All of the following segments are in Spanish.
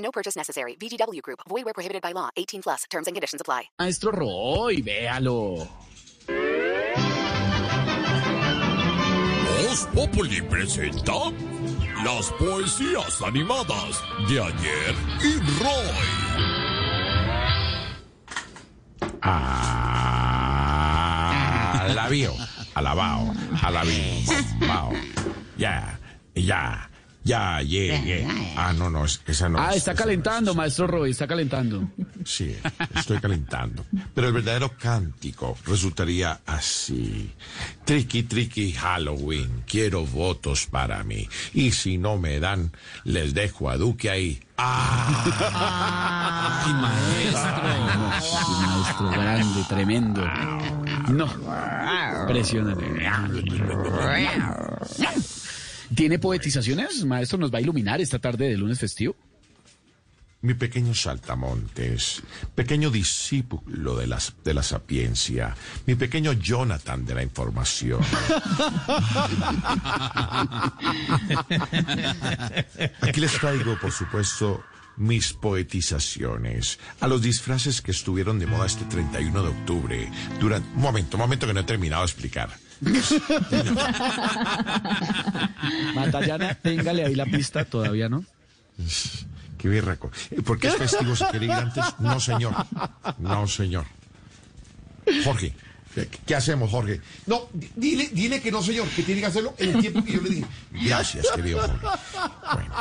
No purchase necessary. VGW Group. Void where prohibited by law. 18 plus. Terms and conditions apply. Maestro Roy, véalo. Voz Populi presenta las poesías animadas de ayer y Roy. Alabío, alabao, alabío, bao. Ya, ya, ya, llegué. Ah, no, no, es- esa no. Ah, es- está calentando, maestro Roy, está calentando. Sí, estoy calentando. Pero el verdadero cántico resultaría así. Tricky, tricky Halloween, quiero votos para mí. Y si no me dan, les dejo a Duque ahí. ¡Ah! Ay, maestro. No, sí, maestro, grande, tremendo. No, impresionante. ¿Tiene poetizaciones? Maestro, ¿nos va a iluminar esta tarde de lunes festivo? Mi pequeño saltamontes, pequeño discípulo de, las, de la sapiencia, mi pequeño Jonathan de la información. Aquí les traigo, por supuesto, mis poetizaciones a los disfraces que estuvieron de moda este 31 de octubre. Durante... Un momento, un momento que no he terminado de explicar. Matallana, téngale ahí la pista, todavía no. Qué birraco. ¿Por qué es festivo se quiere ir antes? No, señor. No, señor. Jorge, ¿qué, hacemos, Jorge? No, di- dile, dile que no, señor, que tiene que hacerlo en el tiempo que yo le dije. Gracias, querido Jorge. Bueno,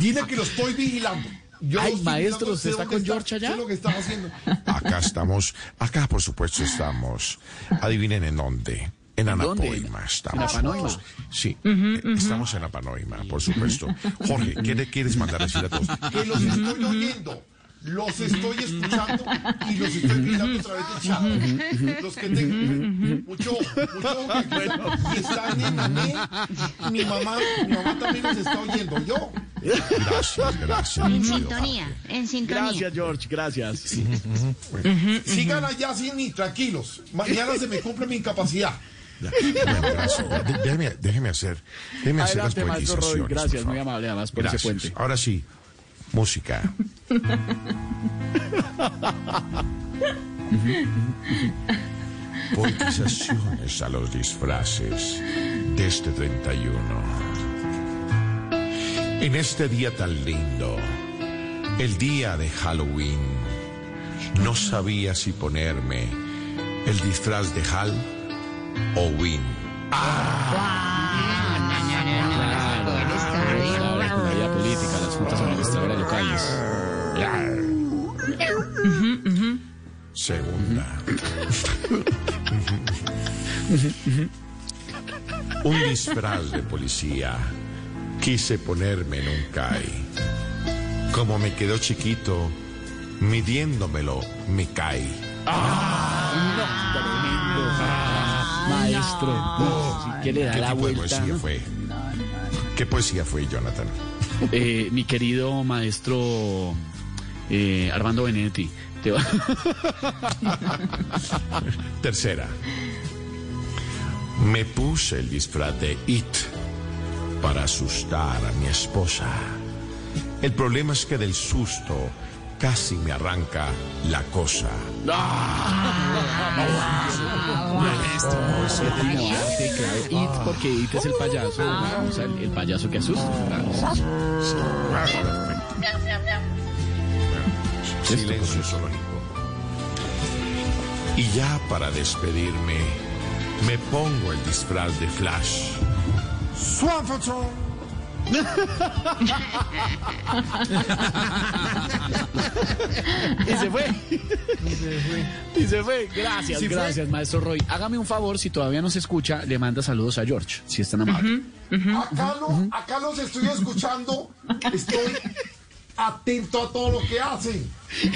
Dile que lo estoy vigilando. Yo Ay, lo estoy maestro, vigilando, ¿usted sé está con George allá? Lo que está haciendo. acá estamos, acá por supuesto estamos. Adivinen en dónde. En. Anapoima estamos. ¿En Apanoima? Sí, eh, estamos en Apanoima, por supuesto. Jorge, ¿qué le quieres mandar a decir a todos? Que los estoy oyendo. Los estoy escuchando y los estoy vigilando a través del chat. Los que tengan mucho, mucho y están en ANE, mi mamá, mi mamá también los está oyendo. Yo. Gracias, gracias. En sintonía, en sintonía. Gracias, George, gracias. Sigan allá sin mí, tranquilos. Mañana se me cumple mi incapacidad. Bueno, déjeme, déjeme hacer, déjeme hacer las maestro Roy, poetizaciones. gracias, por muy amable además por ese Gracias. puente. Ahora sí, música. Poetizaciones a los disfraces de este 31. En este día tan lindo, el día de Halloween, no sabía si ponerme el disfraz de Hal o Win. Política, las juntas administradoras locales. Segunda. Un disfraz de policía. Quise ponerme en un CAI. Como me quedó chiquito, midiéndomelo, me caí. Maestro, si quiere dar ¿Qué la tipo de vuelta. poesía fue? ¿Qué poesía fue, Jonathan? Eh, mi querido maestro eh, Armando Benedetti. te va- Tercera. Me puse el disfraz de It para asustar a mi esposa. El problema es que del susto casi me arranca la cosa. It, porque It es el payaso, o sea, el, el payaso que asusta. Silencio zoológico. Y ya para despedirme, me pongo el disfraz de Flash. Swan Patrol. Y se fue. Y se fue. Gracias, ¿Sí fue? gracias, maestro Roy. Hágame un favor, si todavía no se escucha, le manda saludos a George, si es tan amable. Acá, lo- acá los estoy escuchando. Estoy atento a todo lo que hacen.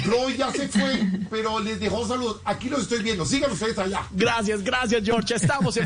Roy ya se fue, pero les dejó saludos. Aquí los estoy viendo. Sigan ustedes allá. Gracias, gracias, George. Estamos en